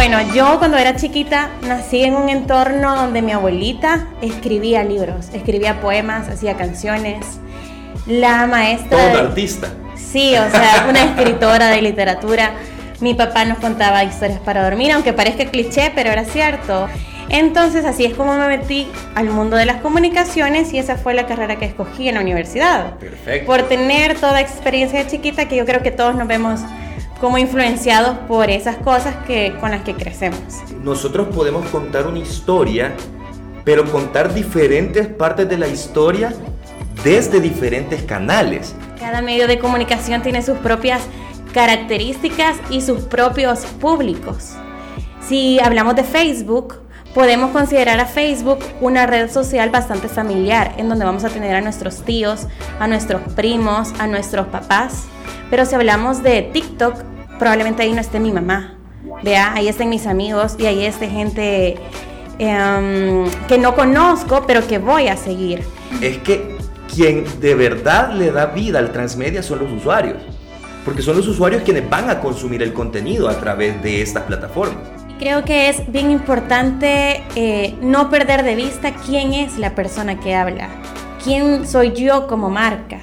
Bueno, yo cuando era chiquita nací en un entorno donde mi abuelita escribía libros, escribía poemas, hacía canciones. La maestra... Todo artista. Sí, o sea, una escritora de literatura. Mi papá nos contaba historias para dormir, aunque parezca cliché, pero era cierto. Entonces así es como me metí al mundo de las comunicaciones y esa fue la carrera que escogí en la universidad. Perfecto. Por tener toda experiencia de chiquita que yo creo que todos nos vemos como influenciados por esas cosas que, con las que crecemos. Nosotros podemos contar una historia, pero contar diferentes partes de la historia desde diferentes canales. Cada medio de comunicación tiene sus propias características y sus propios públicos. Si hablamos de Facebook, podemos considerar a Facebook una red social bastante familiar, en donde vamos a tener a nuestros tíos, a nuestros primos, a nuestros papás. Pero si hablamos de TikTok, probablemente ahí no esté mi mamá. Vea, ahí estén mis amigos y ahí esté gente em, que no conozco, pero que voy a seguir. Es que quien de verdad le da vida al transmedia son los usuarios. Porque son los usuarios quienes van a consumir el contenido a través de estas plataformas. Creo que es bien importante eh, no perder de vista quién es la persona que habla, quién soy yo como marca.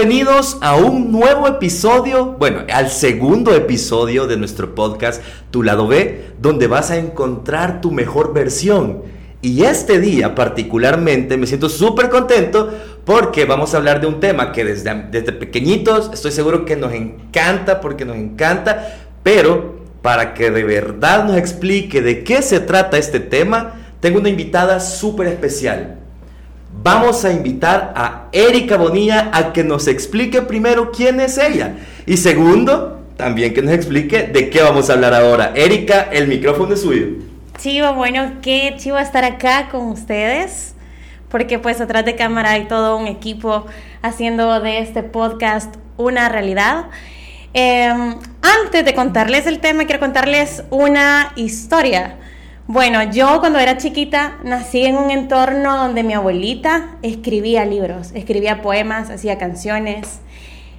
Bienvenidos a un nuevo episodio, bueno, al segundo episodio de nuestro podcast Tu lado B, donde vas a encontrar tu mejor versión. Y este día particularmente me siento súper contento porque vamos a hablar de un tema que desde, desde pequeñitos estoy seguro que nos encanta, porque nos encanta, pero para que de verdad nos explique de qué se trata este tema, tengo una invitada súper especial vamos a invitar a Erika Bonilla a que nos explique primero quién es ella. Y segundo, también que nos explique de qué vamos a hablar ahora. Erika, el micrófono es suyo. Chivo, bueno, qué chivo estar acá con ustedes, porque pues atrás de cámara hay todo un equipo haciendo de este podcast una realidad. Em, antes de contarles el tema, quiero contarles una historia. Bueno, yo cuando era chiquita nací en un entorno donde mi abuelita escribía libros, escribía poemas, hacía canciones.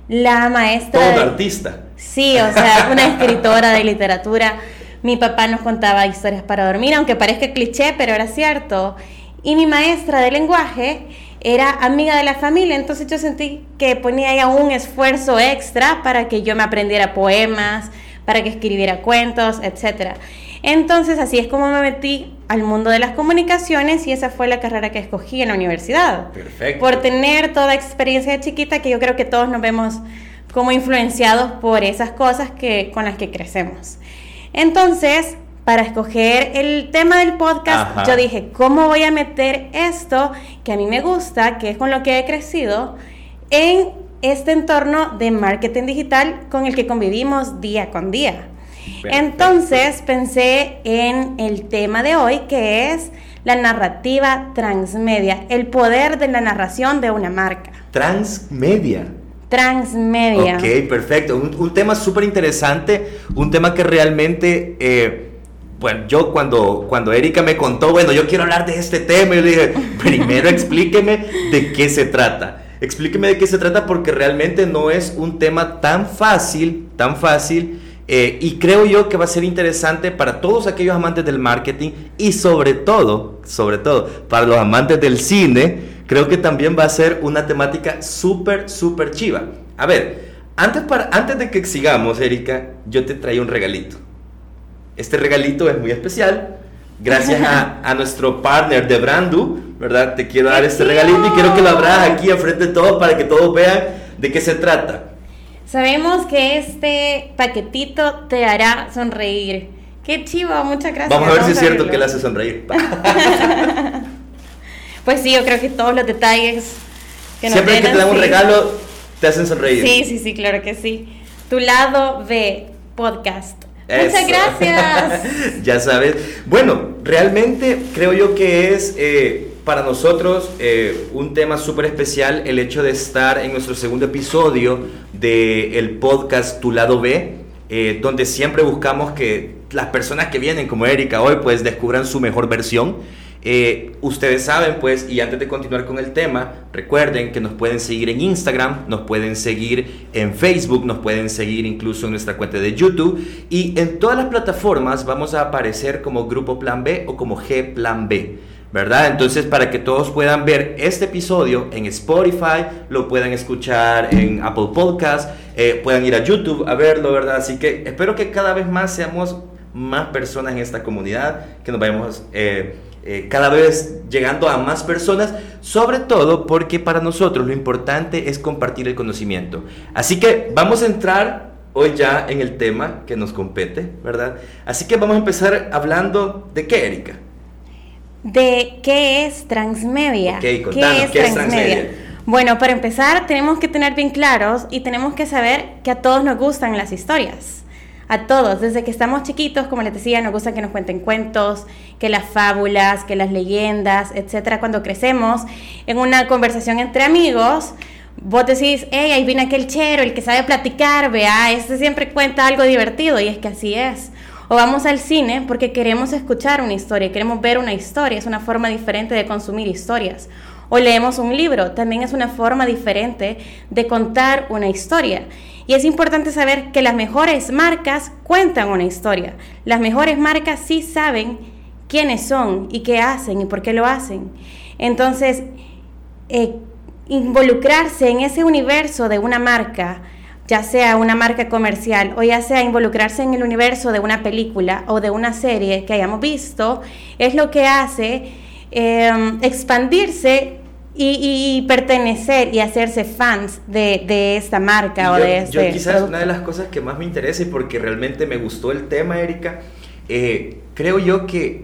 La maestra... Todo artista. Sí, o sea, una escritora de literatura. Mi papá nos contaba historias para dormir, aunque parezca cliché, pero era cierto. Y mi maestra de lenguaje era amiga de la familia, entonces yo sentí que ponía ya un esfuerzo extra para que yo me aprendiera poemas, para que escribiera cuentos, etcétera. Entonces así es como me metí al mundo de las comunicaciones y esa fue la carrera que escogí en la universidad. Perfecto. Por tener toda experiencia de chiquita que yo creo que todos nos vemos como influenciados por esas cosas que, con las que crecemos. Entonces, para escoger el tema del podcast, yo dije, ¿cómo voy a meter esto que a mí me gusta, que es con lo que he crecido, en este entorno de marketing digital con el que convivimos día con día? Entonces pensé en el tema de hoy que es la narrativa transmedia, el poder de la narración de una marca. Transmedia. Transmedia. Ok, perfecto. Un, tema súper interesante, un tema que realmente, eh, bueno, yo cuando, cuando Erika me contó, bueno, yo quiero hablar de este tema, yo le dije, primero explíqueme de qué se trata. Explíqueme de qué se trata porque realmente no es un tema tan fácil, tan fácil eh, y creo yo que va a ser interesante para todos aquellos amantes del marketing y sobre todo, sobre todo, para los amantes del cine, creo que también va a ser una temática súper, súper chiva. A ver, antes, para, antes de que sigamos, Erika, yo te traigo un regalito. Este regalito es muy especial. Gracias a, a nuestro partner de Brandu, ¿verdad? Te quiero dar este regalito y quiero que lo abras aquí enfrente de todos para que todos vean de qué se trata. Sabemos que este paquetito te hará sonreír. Qué chivo, muchas gracias. Vamos a ver si es cierto que le hace sonreír. pues sí, yo creo que todos los detalles que nos Siempre que te dan un regalo, te hacen sonreír. Sí, sí, sí, claro que sí. Tu lado B podcast. Muchas gracias. ya sabes. Bueno, realmente creo yo que es eh, para nosotros eh, un tema súper especial el hecho de estar en nuestro segundo episodio del el podcast Tu lado B, eh, donde siempre buscamos que las personas que vienen como Erika hoy pues descubran su mejor versión. Eh, ustedes saben, pues, y antes de continuar con el tema, recuerden que nos pueden seguir en Instagram, nos pueden seguir en Facebook, nos pueden seguir incluso en nuestra cuenta de YouTube y en todas las plataformas vamos a aparecer como Grupo Plan B o como G Plan B. ¿verdad? Entonces, para que todos puedan ver este episodio en Spotify, lo puedan escuchar en Apple Podcast, eh, puedan ir a YouTube a verlo, ¿verdad? Así que espero que cada vez más seamos más personas en esta comunidad, que nos vayamos eh, eh, cada vez llegando a más personas, sobre todo porque para nosotros lo importante es compartir el conocimiento. Así que vamos a entrar hoy ya en el tema que nos compete, ¿verdad? Así que vamos a empezar hablando de qué, Erika. De qué es transmedia. ¿Qué es, transmedia? Bueno, para empezar tenemos que tener bien claros y tenemos que saber que a todos nos gustan las historias a todos, desde que estamos chiquitos, como les decía, nos gusta que nos cuenten cuentos, que las fábulas, que las leyendas, etcétera. Cuando crecemos en una conversación entre amigos, vos decís, hey, ahí viene aquel chero, el que sabe platicar, vea, ese siempre cuenta algo divertido, y es que así es. O vamos al cine porque queremos escuchar una historia, queremos ver una historia, es una forma diferente de consumir historias. O leemos un libro, también es una forma diferente de contar una historia. Y es importante saber que las mejores marcas cuentan una historia. Las mejores marcas sí saben quiénes son y qué hacen y por qué lo hacen. Entonces, eh, involucrarse en ese universo de una marca, ya sea una marca comercial o ya sea involucrarse en el universo de una película o de una serie que hayamos visto, es lo que hace eh, expandirse y, pertenecer y hacerse fans de, esta marca o de este Yo quizás una de las cosas que más me interesa y porque realmente me gustó el tema, Erika, eh, creo yo que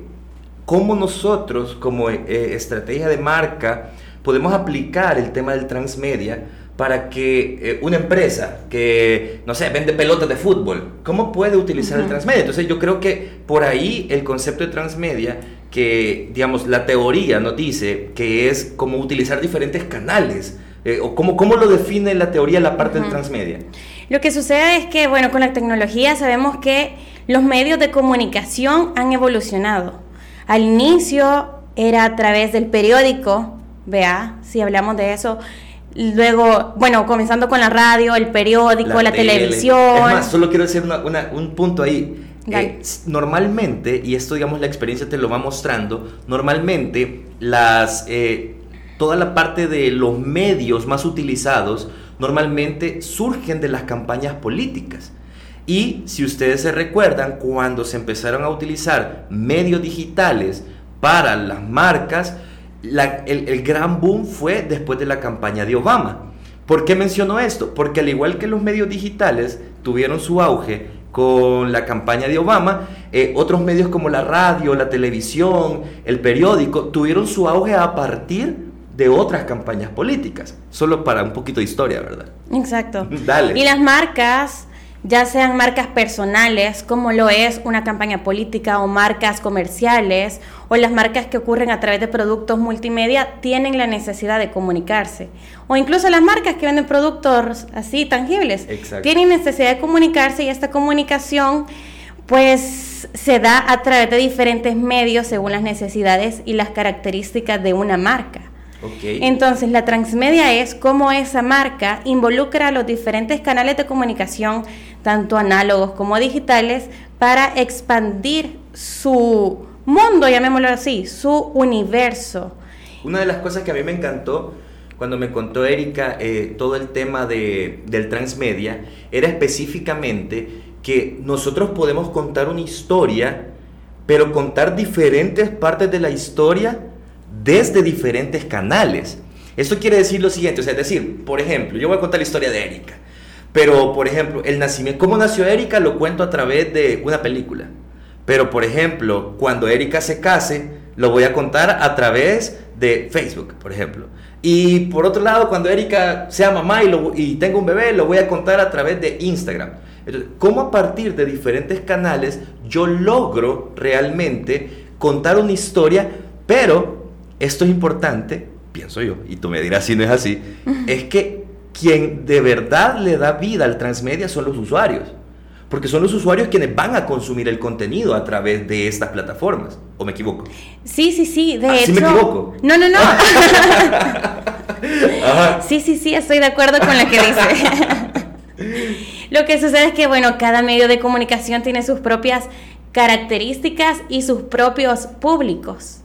cómo nosotros como eh, estrategia de marca podemos aplicar el tema del transmedia para que eh, una empresa que, no sé, vende pelotas de fútbol, ¿cómo puede utilizar el transmedia? Entonces yo creo que por ahí el concepto de transmedia que, digamos, la teoría nos dice que es como utilizar diferentes canales. Eh, o cómo, cómo, lo define la teoría la parte de transmedia? Lo que sucede es que, bueno, con la tecnología sabemos que los medios de comunicación han evolucionado. Al inicio era a través del periódico, vea, si hablamos de eso, Luego, bueno, comenzando con la radio, el periódico, la, televisión. Es más, solo quiero decir un punto ahí. Eh, normalmente, y esto digamos la experiencia te lo va mostrando, normalmente las, eh, toda la parte de los medios más utilizados normalmente surgen de las campañas políticas. Y si ustedes se recuerdan, cuando se empezaron a utilizar medios digitales para las marcas, el, el gran boom fue después de la campaña de Obama. ¿Por qué menciono esto? Porque al igual que los medios digitales tuvieron su auge con la campaña de Obama, eh, otros medios como la radio, la televisión, el periódico, tuvieron su auge a partir de otras campañas políticas. Solo para un poquito de historia, ¿verdad? Exacto. Dale. Y las marcas ya sean marcas personales, como lo es una campaña política o marcas comerciales, o las marcas que ocurren a través de productos multimedia, tienen la necesidad de comunicarse. O incluso las marcas que venden productos así tangibles, tienen necesidad de comunicarse y esta comunicación pues se da a través de diferentes medios según las necesidades y las características de una marca. Entonces, la transmedia es cómo esa marca involucra a los diferentes canales de comunicación, tanto análogos como digitales, para expandir su mundo, llamémoslo así, su universo. Una de las cosas que a mí me encantó cuando me contó Erika eh, todo el tema de, del transmedia era específicamente que nosotros podemos contar una historia, pero contar diferentes partes de la historia desde diferentes canales. Esto quiere decir lo siguiente, o sea, es decir, por ejemplo, yo voy a contar la historia de Erika, pero por ejemplo, el nacimiento, cómo nació Erika lo cuento a través de una película. Pero por ejemplo, cuando Erika se case, lo voy a contar a través de Facebook, por ejemplo. Y por otro lado, cuando Erika sea mamá y, y tenga un bebé, lo voy a contar a través de Instagram. Entonces, ¿cómo a partir de diferentes canales yo logro realmente contar una historia, pero esto es importante, pienso yo, y tú me dirás si no es así, es que quien de verdad le da vida al transmedia son los usuarios. porque son los usuarios quienes van a consumir el contenido a través de estas plataformas. ¿O me equivoco? Sí, sí, sí. De Ah, hecho. ¿sí me equivoco? No, no, no. Ajá. sí, sí, sí, estoy de acuerdo con lo que dice. lo que sucede es que, bueno, cada medio de comunicación tiene sus propias características y sus propios públicos.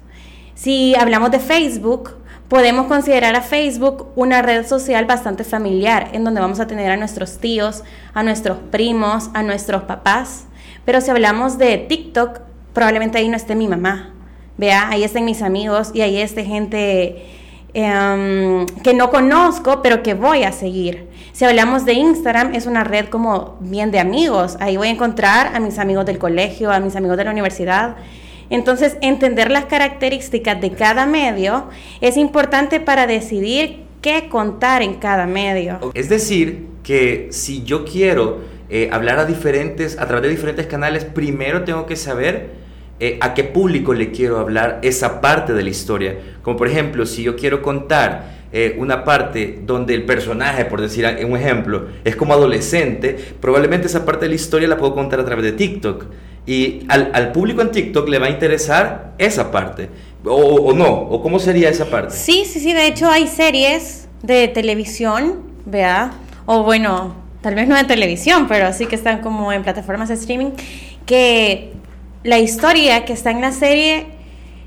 Si hablamos de Facebook, podemos considerar a Facebook una red social bastante familiar, en donde vamos a tener a nuestros tíos, a nuestros primos, a nuestros papás. Pero si hablamos de TikTok, probablemente ahí no esté mi mamá. Vea, ahí estén mis amigos y ahí esté gente em, que no conozco, pero que voy a seguir. Si hablamos de Instagram, es una red como bien de amigos. Ahí voy a encontrar a mis amigos del colegio, a mis amigos de la universidad. Entonces, entender las características de cada medio es importante para decidir qué contar en cada medio. Es decir, que si yo quiero eh, hablar a diferentes, a través de diferentes canales, primero tengo que saber eh, a qué público le quiero hablar esa parte de la historia. Como por ejemplo, si yo quiero contar eh, una parte donde el personaje, por decir un ejemplo, es como adolescente, probablemente esa parte de la historia la puedo contar a través de TikTok. Y al, al público en TikTok le va a interesar esa parte. O, o no, o cómo sería esa parte. Sí, sí, sí, de hecho hay series de televisión, vea, o bueno, tal vez no de televisión, pero sí que están como en plataformas de streaming, que la historia que está en la serie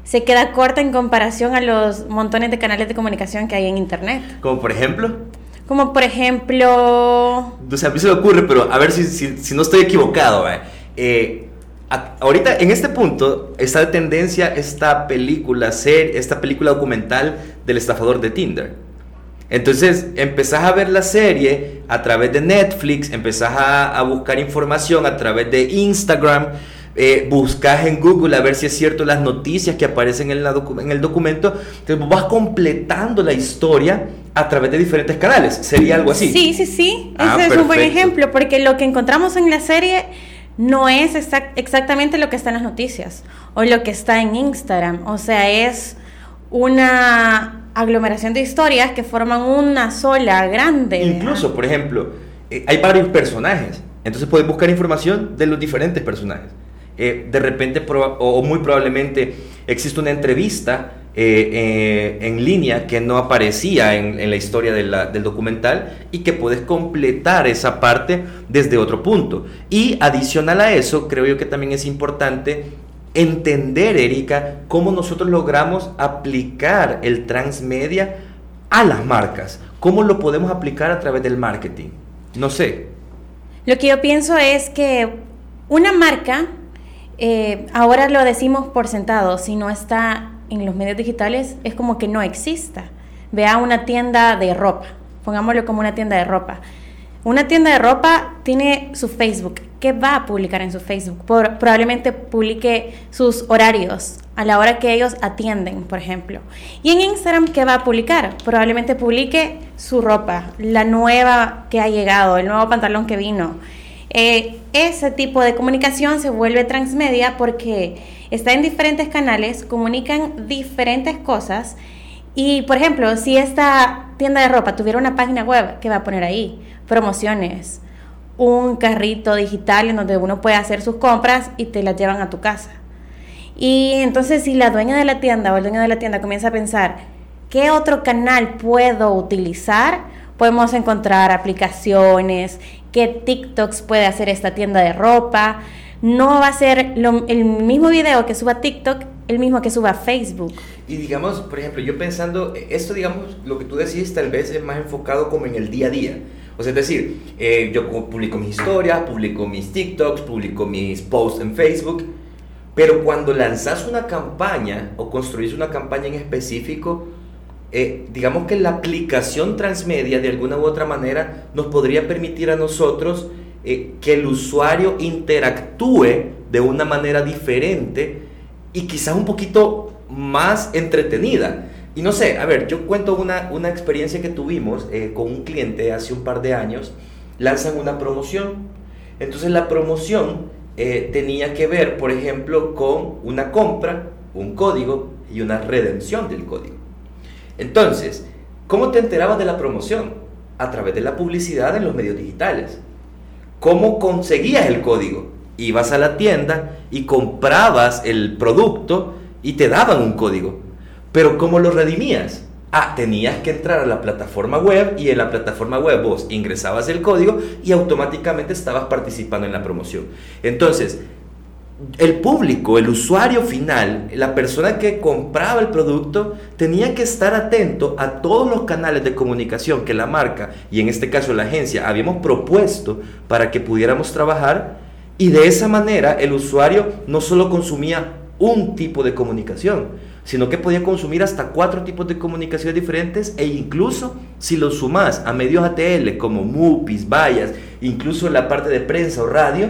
se queda corta en comparación a los montones de canales de comunicación que hay en internet. Como por ejemplo. Como por ejemplo... O sea, a mí se me ocurre, pero a ver si, si, si no estoy equivocado. ¿eh? Eh, a, ahorita, en este punto, está de tendencia esta película, ser, esta película documental del estafador de Tinder. Entonces, empezás a ver la serie a través de Netflix, empezás a, a buscar información a través de Instagram, eh, buscas en Google a ver si es cierto las noticias que aparecen en, la docu en el documento, entonces vas completando la historia a través de diferentes canales. ¿Sería algo así? Sí, sí, sí. Ah, Ese es un buen ejemplo, porque lo que encontramos en la serie no es exact- exactamente lo que está en las noticias o lo que está en Instagram. O sea, es una aglomeración de historias que forman una sola grande. Incluso, por ejemplo, eh, hay varios personajes, entonces puedes buscar información de los diferentes personajes. Eh, de repente, o muy probablemente, existe una entrevista eh, eh, en línea que no aparecía en, la historia del documental y que puedes completar esa parte desde otro punto. Y adicional a eso, creo yo que también es importante entender, Erika, cómo nosotros logramos aplicar el transmedia a las marcas. ¿Cómo lo podemos aplicar a través del marketing? No sé. Lo que yo pienso es que una marca, eh, ahora lo decimos por sentado, si no está en los medios digitales, es como que no exista. Vea una tienda de ropa, pongámoslo como una tienda de ropa. Una tienda de ropa tiene su Facebook. ¿Qué va a publicar en su Facebook? Por- probablemente publique sus horarios a la hora que ellos atienden, por ejemplo. Y en Instagram, ¿qué va a publicar? Probablemente publique su ropa, la nueva que ha llegado, el nuevo pantalón que vino. Eh, ese tipo de comunicación se vuelve transmedia porque está en diferentes canales, comunican diferentes cosas. Y, por ejemplo, si esta tienda de ropa tuviera una página web, ¿qué va a poner ahí? Promociones, un carrito digital en donde uno puede hacer sus compras y te las llevan a tu casa. Y entonces si la dueña de la tienda o el dueño de la tienda comienza a pensar, ¿qué otro canal puedo utilizar? Podemos encontrar aplicaciones, qué TikToks puede hacer esta tienda de ropa. No va a ser lo- el mismo video que suba TikTok, el mismo que suba Facebook. Y digamos, por ejemplo, yo pensando, eh, esto digamos, lo que tú decís tal vez es más enfocado como en el día a día. O sea, es decir, eh, yo pu- publico mis historias, publico mis TikToks, publico mis posts en Facebook, pero cuando lanzas una campaña o construís una campaña en específico, eh, digamos que la aplicación transmedia de alguna u otra manera nos podría permitir a nosotros eh, que el usuario interactúe de una manera diferente y quizás un poquito más entretenida. Y no sé, a ver, yo cuento una, una experiencia que tuvimos eh, con un cliente hace un par de años. Lanzan una promoción. Entonces la promoción eh, tenía que ver, por ejemplo, con una compra, un código y una redención del código. Entonces, ¿cómo te enterabas de la promoción? A través de la publicidad en los medios digitales. ¿Cómo conseguías el código? Ibas a la tienda y comprabas el producto y te daban un código. Pero ¿cómo lo redimías? Ah, tenías que entrar a la plataforma web y en la plataforma web vos ingresabas el código y automáticamente estabas participando en la promoción. Entonces, el público, el usuario final, la persona que compraba el producto, tenía que estar atento a todos los canales de comunicación que la marca y en este caso la agencia habíamos propuesto para que pudiéramos trabajar y de esa manera el usuario no solo consumía un tipo de comunicación, sino que podía consumir hasta cuatro tipos de comunicaciones diferentes e incluso si lo sumas a medios ATL como MUPIs, vallas, incluso la parte de prensa o radio,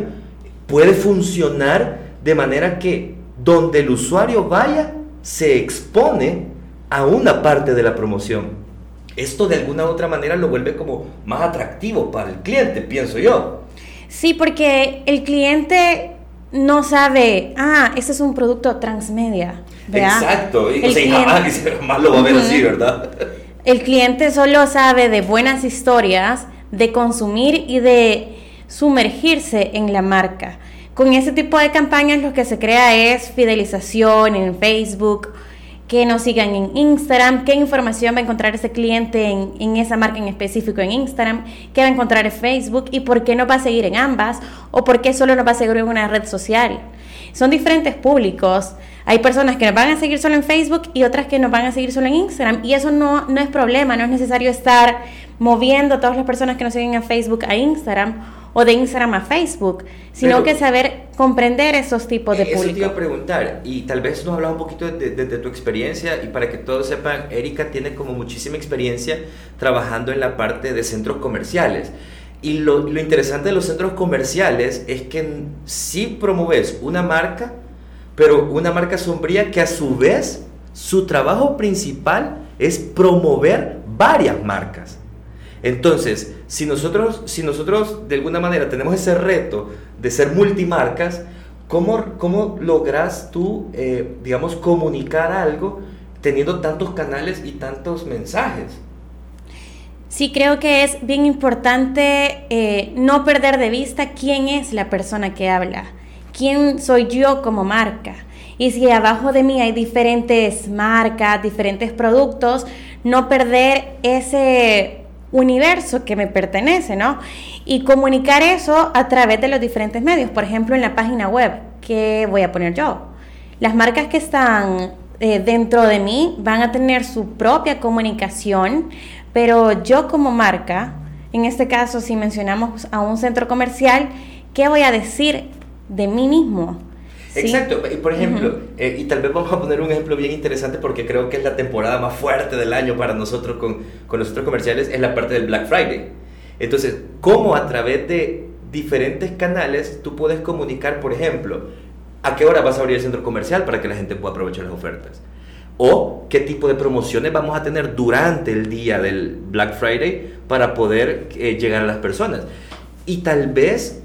puede funcionar de manera que donde el usuario vaya se expone a una parte de la promoción. Esto de alguna u otra manera lo vuelve como más atractivo para el cliente, pienso yo. Sí, porque el cliente no sabe, ah, este es un producto transmedia. Exacto, y jamás, lo va a ver así, ¿verdad? El cliente solo sabe de buenas historias, de consumir y de sumergirse en la marca. Con ese tipo de campañas lo que se crea es fidelización en Facebook, que nos sigan en Instagram, qué información va a encontrar ese cliente en, en, esa marca en específico en Instagram, qué va a encontrar en Facebook y por qué no va a seguir en ambas o por qué solo nos va a seguir en una red social. Son diferentes públicos. Hay personas que nos van a seguir solo en Facebook y otras que nos van a seguir solo en Instagram y eso no, no es problema, no es necesario estar moviendo a todas las personas que nos siguen en Facebook a Instagram o de Instagram a Facebook, sino que saber comprender esos tipos de público. Eso te iba a preguntar, y tal vez nos hablas un poquito de, tu experiencia, y para que todos sepan, Erika tiene como muchísima experiencia trabajando en la parte de centros comerciales. Y lo, lo interesante de los centros comerciales es que sí promueves una marca, pero una marca sombría que a su vez su trabajo principal es promover varias marcas. Entonces, si nosotros, si nosotros de alguna manera tenemos ese reto de ser multimarcas, ¿cómo, cómo logras tú, eh, digamos, comunicar algo teniendo tantos canales y tantos mensajes? Sí, creo que es bien importante eh, no perder de vista quién es la persona que habla, quién soy yo como marca. Y si abajo de mí hay diferentes marcas, diferentes productos, no perder ese universo que me pertenece, ¿no? Y comunicar eso a través de los diferentes medios, por ejemplo, en la página web, ¿qué voy a poner yo? Las marcas que están eh, dentro de mí van a tener su propia comunicación, pero yo como marca, en este caso si mencionamos a un centro comercial, ¿qué voy a decir de mí mismo? Exacto, y por ejemplo, eh, y tal vez vamos a poner un ejemplo bien interesante porque creo que es la temporada más fuerte del año para nosotros con, con los centros comerciales, es la parte del Black Friday. Entonces, ¿cómo a través de diferentes canales tú puedes comunicar, por ejemplo, a qué hora vas a abrir el centro comercial para que la gente pueda aprovechar las ofertas? O qué tipo de promociones vamos a tener durante el día del Black Friday para poder eh, llegar a las personas. Y tal vez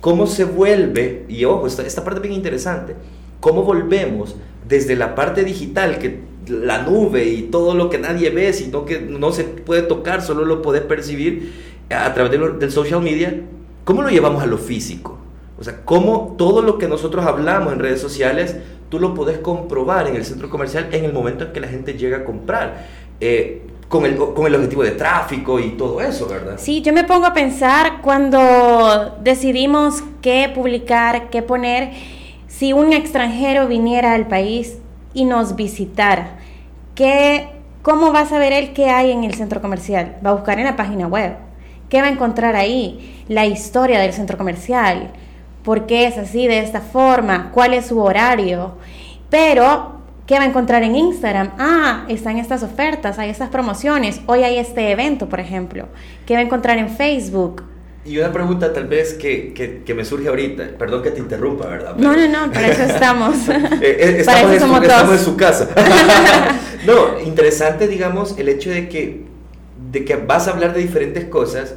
cómo se vuelve, y ojo, esta, esta parte bien interesante, cómo volvemos desde la parte digital, que la nube y todo lo que nadie ve, sino que no se puede tocar, solo lo puedes percibir a través del social media, ¿cómo lo llevamos a lo físico? O sea, cómo todo lo que nosotros hablamos en redes sociales, tú lo puedes comprobar en el centro comercial en el momento en que la gente llega a comprar. Eh, con el, con el objetivo de tráfico y todo eso, ¿verdad? Sí, yo me pongo a pensar cuando decidimos qué publicar, qué poner, si un extranjero viniera al país y nos visitara, ¿qué, ¿cómo va a saber él qué hay en el centro comercial? Va a buscar en la página web. ¿Qué va a encontrar ahí? La historia del centro comercial. ¿Por qué es así, de esta forma? ¿Cuál es su horario? Pero ¿Qué va a encontrar en Instagram? Ah, están estas ofertas, hay estas promociones, hoy hay este evento, por ejemplo. ¿Qué va a encontrar en Facebook? Y una pregunta tal vez que, que, me surge ahorita, perdón que te interrumpa, ¿verdad? No, no, no, para eso estamos. Eh, eh, estamos, para eso somos estamos en su casa. no, interesante, digamos, el hecho de que, de que vas a hablar de diferentes cosas,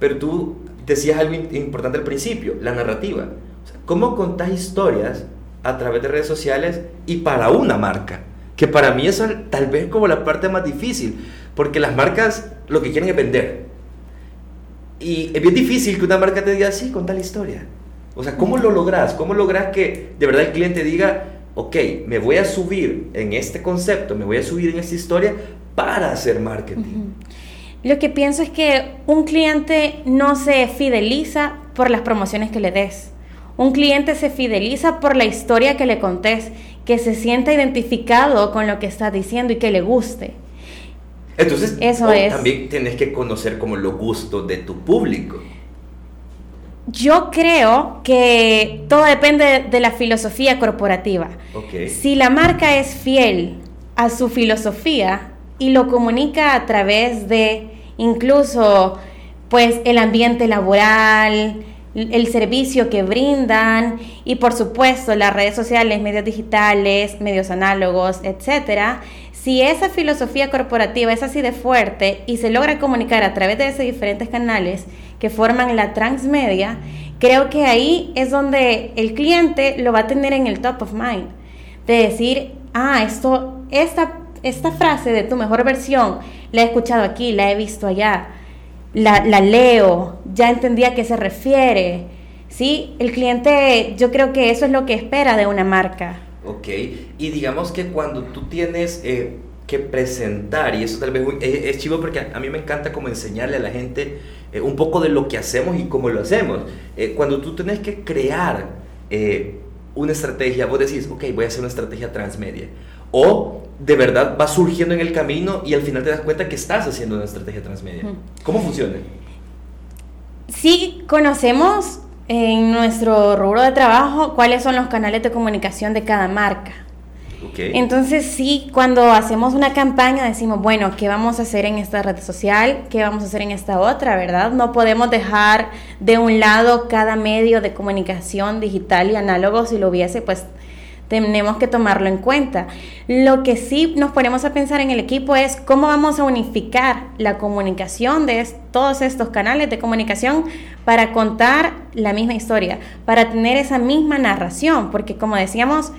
pero tú decías algo importante al principio, la narrativa. ¿Cómo contás historias a través de redes sociales y para una marca. Que para mí eso tal vez como la parte más difícil, porque las marcas lo que quieren es vender. Y es bien difícil que una marca te diga, sí, con tal historia. O sea, ¿cómo lo logras? ¿Cómo logras que de verdad el cliente diga, ok, me voy a subir en este concepto, me voy a subir en esta historia para hacer marketing? Lo que pienso es que un cliente no se fideliza por las promociones que le des. Un cliente se fideliza por la historia que le contés, que se sienta identificado con lo que estás diciendo y que le guste. Entonces, Eso es. también tienes que conocer como los gustos de tu público. Yo creo que todo depende de la filosofía corporativa. Si la marca es fiel a su filosofía y lo comunica a través de incluso pues el ambiente laboral, el servicio que brindan y por supuesto las redes sociales, medios digitales, medios análogos, etcétera. Si esa filosofía corporativa es así de fuerte y se logra comunicar a través de esos diferentes canales que forman la transmedia, creo que ahí es donde el cliente lo va a tener en el top of mind. De decir, ah, esto, esta, esta frase de tu mejor versión la he escuchado aquí, la he visto allá, la, la leo, ya entendí a qué se refiere. ¿sí? El cliente, yo creo que eso es lo que espera de una marca. Ok, y digamos que cuando tú tienes eh, que presentar, y eso tal vez es, chivo porque a, mí me encanta como enseñarle a la gente eh, un poco de lo que hacemos y cómo lo hacemos. Eh, cuando tú tienes que crear una estrategia, vos decís, ok, voy a hacer una estrategia transmedia. O de verdad va surgiendo en el camino y al final te das cuenta que estás haciendo una estrategia transmedia. ¿Cómo funciona? Sí, conocemos en nuestro rubro de trabajo cuáles son los canales de comunicación de cada marca. Entonces sí, cuando hacemos una campaña decimos, bueno, ¿qué vamos a hacer en esta red social? ¿Qué vamos a hacer en esta otra? ¿Verdad? No podemos dejar de un lado cada medio de comunicación digital y análogo. Si lo hubiese, pues tenemos que tomarlo en cuenta. Lo que sí nos ponemos a pensar en el equipo es cómo vamos a unificar la comunicación de todos estos canales de comunicación para contar la misma historia, para tener esa misma narración, porque como decíamos,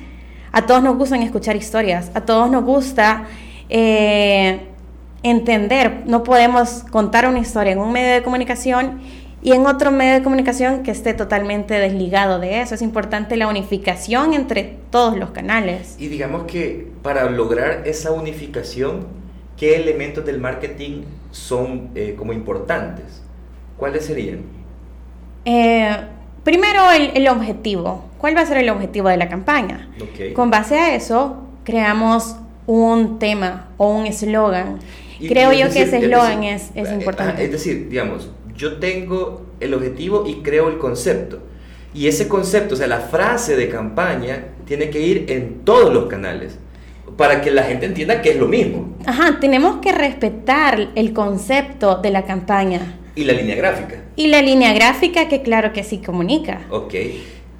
a todos nos gustan escuchar historias, a todos nos gusta eh, entender, no podemos contar una historia en un medio de comunicación y en otro medio de comunicación que esté totalmente desligado de eso. Es importante la unificación entre todos los canales. Y digamos que para lograr esa unificación, ¿qué elementos del marketing son eh, como importantes? ¿Cuáles serían? Eh, primero el, objetivo. ¿Cuál va a ser el objetivo de la campaña? Con base a eso, creamos un tema o un eslogan. Creo yo que ese eslogan es, es, eh, importante. Es decir, digamos, yo tengo el objetivo y creo el concepto. Y ese concepto, o sea, la frase de campaña tiene que ir en todos los canales para que la gente entienda que es lo mismo. Ajá, tenemos que respetar el concepto de la campaña. Y la línea gráfica. Y la línea gráfica que claro que sí comunica. Ok.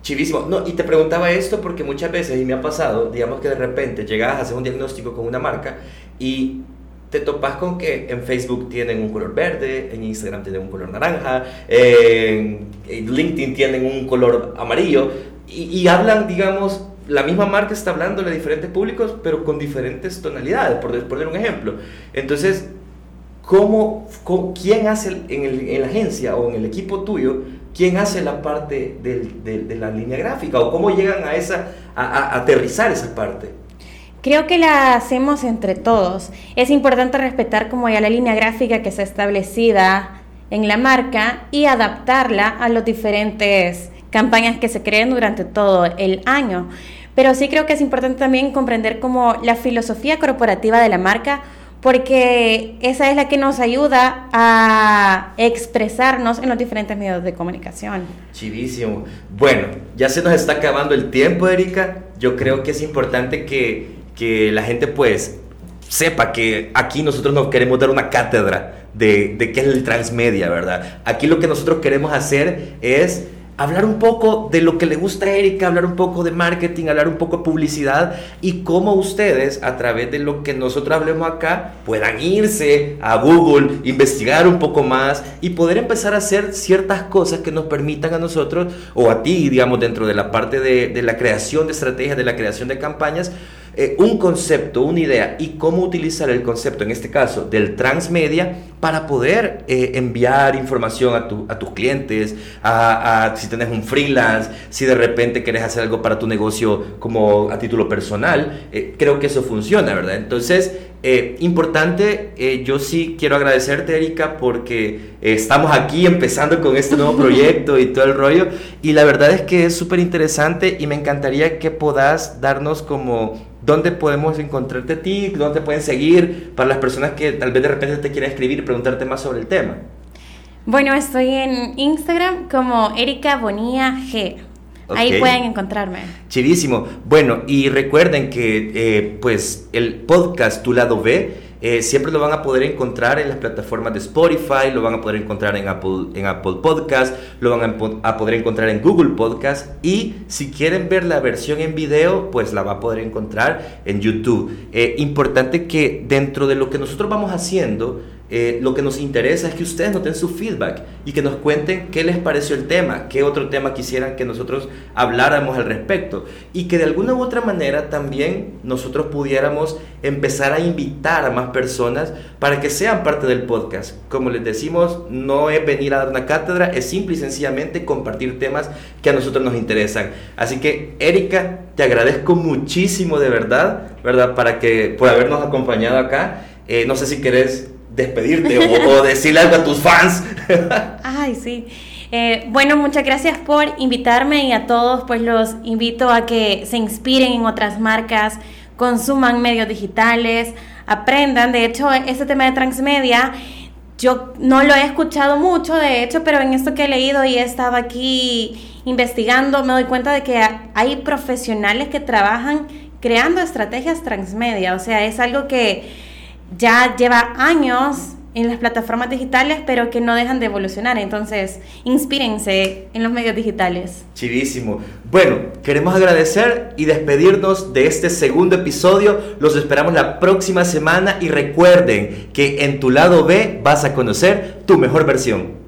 Chivísimo. No, y te preguntaba esto porque muchas veces, y me ha pasado, digamos que de repente llegas a hacer un diagnóstico con una marca y te topas con que en Facebook tienen un color verde, en Instagram tienen un color naranja, en, LinkedIn tienen un color amarillo y, hablan, digamos, la misma marca está hablando de diferentes públicos, pero con diferentes tonalidades, por poner un ejemplo. Entonces, ¿cómo, quién hace en, la agencia o en el equipo tuyo, quién hace la parte de, la línea gráfica o cómo llegan a, esa, a aterrizar esa parte? Creo que la hacemos entre todos. Es importante respetar como ya la línea gráfica que está establecida en la marca y adaptarla a las diferentes campañas que se creen durante todo el año. Pero sí creo que es importante también comprender como la filosofía corporativa de la marca porque esa es la que nos ayuda a expresarnos en los diferentes medios de comunicación. Chivísimo. Bueno, ya se nos está acabando el tiempo, Erika. Yo creo que es importante que que la gente pues sepa que aquí nosotros no queremos dar una cátedra de, de qué es el transmedia, ¿verdad? Aquí lo que nosotros queremos hacer es hablar un poco de lo que le gusta a Erika, hablar un poco de marketing, hablar un poco de publicidad y cómo ustedes a través de lo que nosotros hablemos acá puedan irse a Google, investigar un poco más y poder empezar a hacer ciertas cosas que nos permitan a nosotros o a ti, digamos, dentro de la parte de, de la creación de estrategias, de la creación de campañas, eh, un concepto, una idea y cómo utilizar el concepto, en este caso del transmedia, para poder eh, enviar información a, tu, a tus clientes, a, a, si tienes un freelance, si de repente quieres hacer algo para tu negocio como a título personal, eh, creo que eso funciona, ¿verdad? Entonces, eh, importante, yo sí quiero agradecerte, Erika, porque estamos aquí empezando con este nuevo proyecto y todo el rollo, y la verdad es que es súper interesante y me encantaría que puedas darnos como ¿Dónde podemos encontrarte a ti? ¿Dónde te pueden seguir para las personas que tal vez de repente te quieran escribir preguntarte más sobre el tema? Bueno, estoy en Instagram como Erika Bonilla G. Ahí pueden encontrarme. Chivísimo. Bueno, y recuerden que eh, pues el podcast Tu Lado B eh, siempre lo van a poder encontrar en las plataformas de Spotify, lo van a poder encontrar en Apple, en Apple Podcast, lo van a, poder encontrar en Google Podcast y si quieren ver la versión en video, pues la va a poder encontrar en YouTube. Eh, importante que dentro de lo que nosotros vamos haciendo, eh, lo que nos interesa es que ustedes nos den su feedback y que nos cuenten qué les pareció el tema, qué otro tema quisieran que nosotros habláramos al respecto y que de alguna u otra manera también nosotros pudiéramos empezar a invitar a más personas para que sean parte del podcast. Como les decimos, no es venir a dar una cátedra, es simple y sencillamente compartir temas que a nosotros nos interesan. Así que, Erika, te agradezco muchísimo de verdad, ¿verdad? Para que, por habernos acompañado acá. Eh, no sé si querés despedirte o, decirle algo a tus fans. Ay, sí. Eh, bueno, muchas gracias por invitarme y a todos pues los invito a que se inspiren en otras marcas, consuman medios digitales, aprendan. De hecho, este tema de transmedia yo no lo he escuchado mucho, de hecho, pero en esto que he leído y he estado aquí investigando, me doy cuenta de que hay profesionales que trabajan creando estrategias transmedia. O sea, es algo que ya lleva años en las plataformas digitales, pero que no dejan de evolucionar. Entonces, inspírense en los medios digitales. Chivísimo. Bueno, queremos agradecer y despedirnos de este segundo episodio. Los esperamos la próxima semana y recuerden que en tu lado B vas a conocer tu mejor versión.